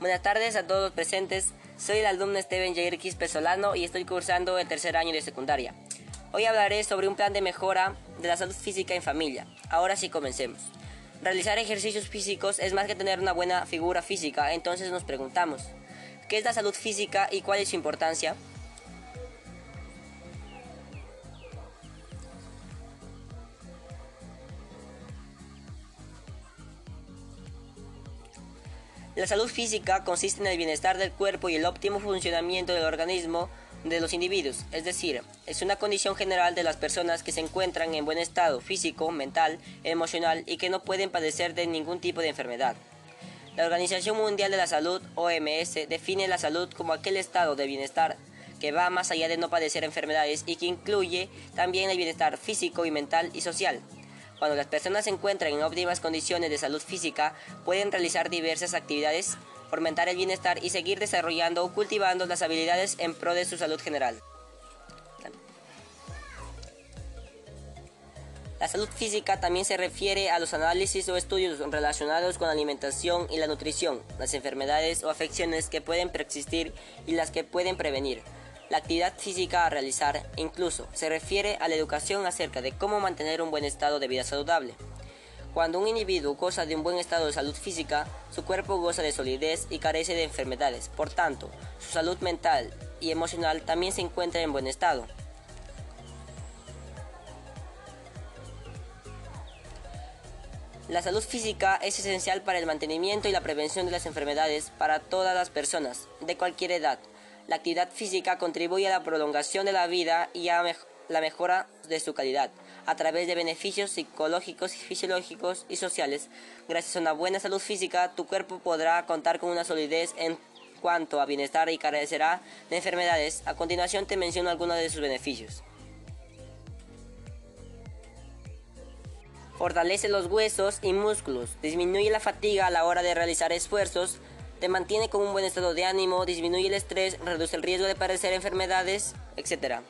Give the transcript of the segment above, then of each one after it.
Buenas tardes a todos los presentes. Soy el alumno Steven Jair Quispe Solano y estoy cursando el tercer año de secundaria. Hoy hablaré sobre un plan de mejora de la salud física en familia. Ahora sí comencemos. Realizar ejercicios físicos es más que tener una buena figura física, entonces nos preguntamos, ¿qué es la salud física y cuál es su importancia? La salud física consiste en el bienestar del cuerpo y el óptimo funcionamiento del organismo de los individuos, es decir, es una condición general de las personas que se encuentran en buen estado físico, mental, emocional y que no pueden padecer de ningún tipo de enfermedad. La Organización Mundial de la Salud, OMS, define la salud como aquel estado de bienestar que va más allá de no padecer enfermedades y que incluye también el bienestar físico y mental y social. Cuando las personas se encuentran en óptimas condiciones de salud física, pueden realizar diversas actividades, fomentar el bienestar y seguir desarrollando o cultivando las habilidades en pro de su salud general. La salud física también se refiere a los análisis o estudios relacionados con la alimentación y la nutrición, las enfermedades o afecciones que pueden preexistir y las que pueden prevenir. La actividad física a realizar incluso se refiere a la educación acerca de cómo mantener un buen estado de vida saludable. Cuando un individuo goza de un buen estado de salud física, su cuerpo goza de solidez y carece de enfermedades. Por tanto, su salud mental y emocional también se encuentra en buen estado. La salud física es esencial para el mantenimiento y la prevención de las enfermedades para todas las personas, de cualquier edad. La actividad física contribuye a la prolongación de la vida y a la mejora de su calidad, a través de beneficios psicológicos, fisiológicos y sociales. Gracias a una buena salud física, tu cuerpo podrá contar con una solidez en cuanto a bienestar y carecerá de enfermedades. A continuación te menciono algunos de sus beneficios. Fortalece los huesos y músculos, disminuye la fatiga a la hora de realizar esfuerzos, te mantiene con un buen estado de ánimo, disminuye el estrés, reduce el riesgo de padecer enfermedades, etc.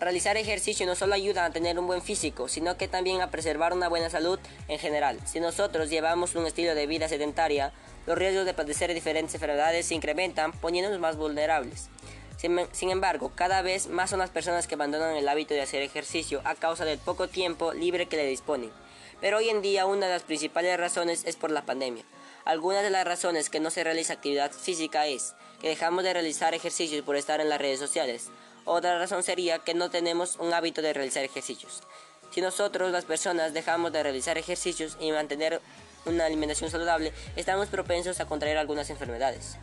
Realizar ejercicio no solo ayuda a tener un buen físico, sino que también a preservar una buena salud en general. Si nosotros llevamos un estilo de vida sedentaria, los riesgos de padecer diferentes enfermedades se incrementan, poniéndonos más vulnerables. Sin embargo, cada vez más son las personas que abandonan el hábito de hacer ejercicio a causa del poco tiempo libre que le disponen. Pero hoy en día una de las principales razones es por la pandemia. Algunas de las razones que no se realiza actividad física es que dejamos de realizar ejercicios por estar en las redes sociales. Otra razón sería que no tenemos un hábito de realizar ejercicios. Si nosotros, las personas, dejamos de realizar ejercicios y mantener una alimentación saludable, estamos propensos a contraer algunas enfermedades.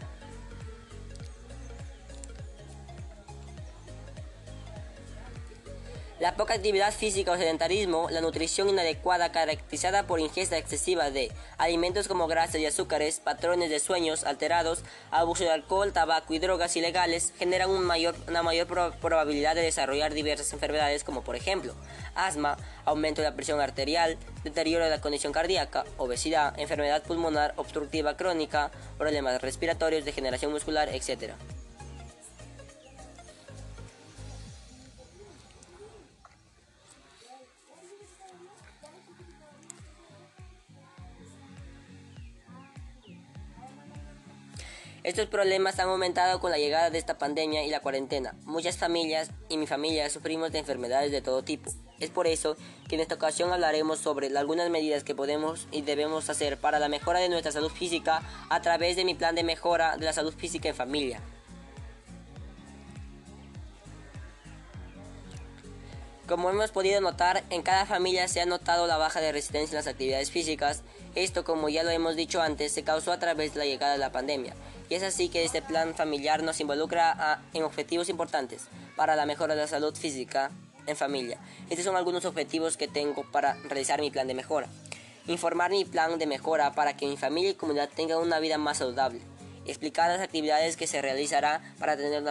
La poca actividad física o sedentarismo, la nutrición inadecuada caracterizada por ingesta excesiva de alimentos como grasas y azúcares, patrones de sueños alterados, abuso de alcohol, tabaco y drogas ilegales generan una mayor probabilidad de desarrollar diversas enfermedades como por ejemplo asma, aumento de la presión arterial, deterioro de la condición cardíaca, obesidad, enfermedad pulmonar obstructiva crónica, problemas respiratorios, degeneración muscular, etc. Estos problemas han aumentado con la llegada de esta pandemia y la cuarentena. Muchas familias y mi familia sufrimos de enfermedades de todo tipo. Es por eso que en esta ocasión hablaremos sobre algunas medidas que podemos y debemos hacer para la mejora de nuestra salud física a través de mi plan de mejora de la salud física en familia. Como hemos podido notar, en cada familia se ha notado la baja de resistencia en las actividades físicas. Esto, como ya lo hemos dicho antes, se causó a través de la llegada de la pandemia. Y es así que este plan familiar nos involucra en objetivos importantes para la mejora de la salud física en familia. Estos son algunos objetivos que tengo para realizar mi plan de mejora. Informar mi plan de mejora para que mi familia y comunidad tengan una vida más saludable. Explicar las actividades que se realizará para tener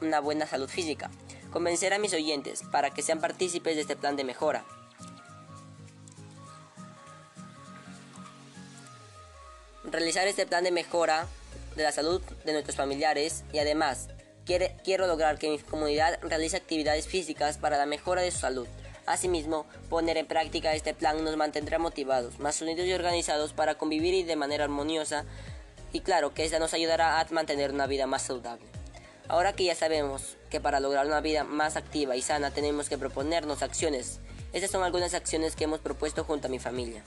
una buena salud física convencer a mis oyentes para que sean partícipes de este plan de mejora. Realizar este plan de mejora de la salud de nuestros familiares y además quiero lograr que mi comunidad realice actividades físicas para la mejora de su salud. Asimismo, poner en práctica este plan nos mantendrá motivados, más unidos y organizados para convivir y de manera armoniosa y claro que esta nos ayudará a mantener una vida más saludable. Ahora que ya sabemos que para lograr una vida más activa y sana tenemos que proponernos acciones, estas son algunas acciones que hemos propuesto junto a mi familia.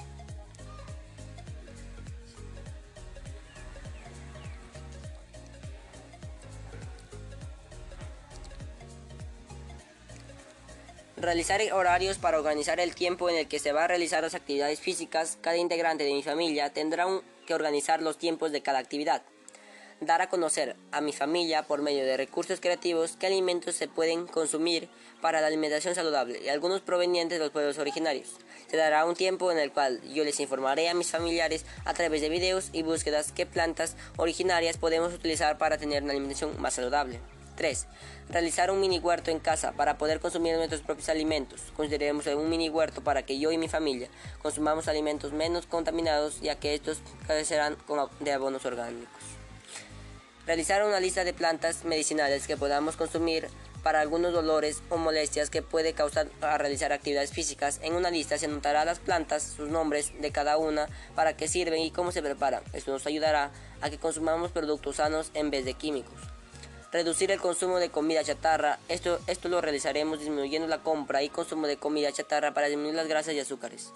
Realizar horarios para organizar el tiempo en el que se va a realizar las actividades físicas. Cada integrante de mi familia tendrá que organizar los tiempos de cada actividad. Dar a conocer a mi familia por medio de recursos creativos qué alimentos se pueden consumir para la alimentación saludable y algunos provenientes de los pueblos originarios. Se dará un tiempo en el cual yo les informaré a mis familiares a través de videos y búsquedas qué plantas originarias podemos utilizar para tener una alimentación más saludable. 3. Realizar un mini huerto en casa para poder consumir nuestros propios alimentos. Consideremos un mini huerto para que yo y mi familia consumamos alimentos menos contaminados ya que estos carecerán de abonos orgánicos. Realizar una lista de plantas medicinales que podamos consumir para algunos dolores o molestias que puede causar a realizar actividades físicas. En una lista se anotará las plantas, sus nombres de cada una, para qué sirven y cómo se preparan. Esto nos ayudará a que consumamos productos sanos en vez de químicos. Reducir el consumo de comida chatarra. Esto, esto lo realizaremos disminuyendo la compra y consumo de comida chatarra para disminuir las grasas y azúcares.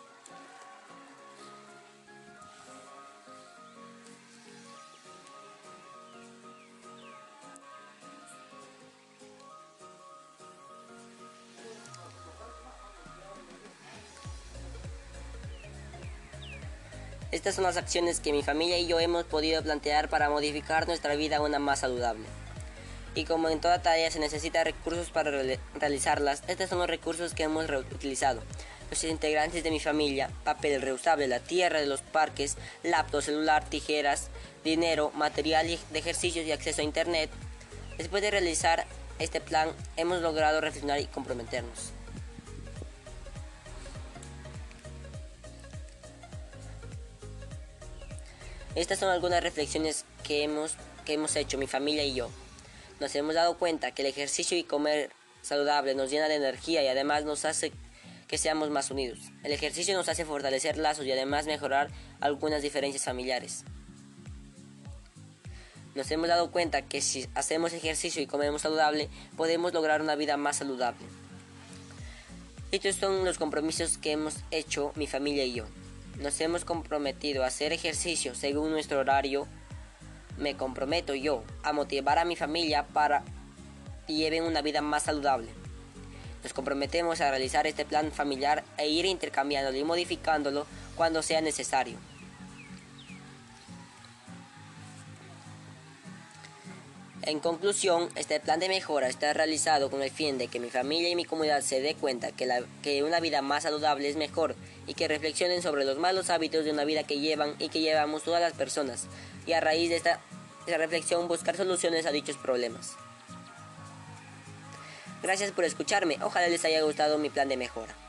Estas son las acciones que mi familia y yo hemos podido plantear para modificar nuestra vida a una más saludable y como en toda tarea se necesita recursos para realizarlas, estos son los recursos que hemos reutilizado. Los integrantes de mi familia, papel reusable, la tierra de los parques, laptop, celular, tijeras, dinero, material de ejercicios y acceso a internet. Después de realizar este plan, hemos logrado reflexionar y comprometernos. Estas son algunas reflexiones que hemos, que hemos hecho mi familia y yo nos hemos dado cuenta que el ejercicio y comer saludable nos llena de energía y además nos hace que seamos más unidos. El ejercicio nos hace fortalecer lazos y además mejorar algunas diferencias familiares. Nos hemos dado cuenta que si hacemos ejercicio y comemos saludable, podemos lograr una vida más saludable. Estos son los compromisos que hemos hecho mi familia y yo. Nos hemos comprometido a hacer ejercicio según nuestro horario me comprometo yo a motivar a mi familia para que lleven una vida más saludable. Nos comprometemos a realizar este plan familiar e ir intercambiándolo y modificándolo cuando sea necesario. En conclusión, este plan de mejora está realizado con el fin de que mi familia y mi comunidad se dé cuenta que, que, una vida más saludable es mejor y que reflexionen sobre los malos hábitos de una vida que llevan y que llevamos todas las personas y a raíz de esta reflexión buscar soluciones a dichos problemas. Gracias por escucharme, ojalá les haya gustado mi plan de mejora.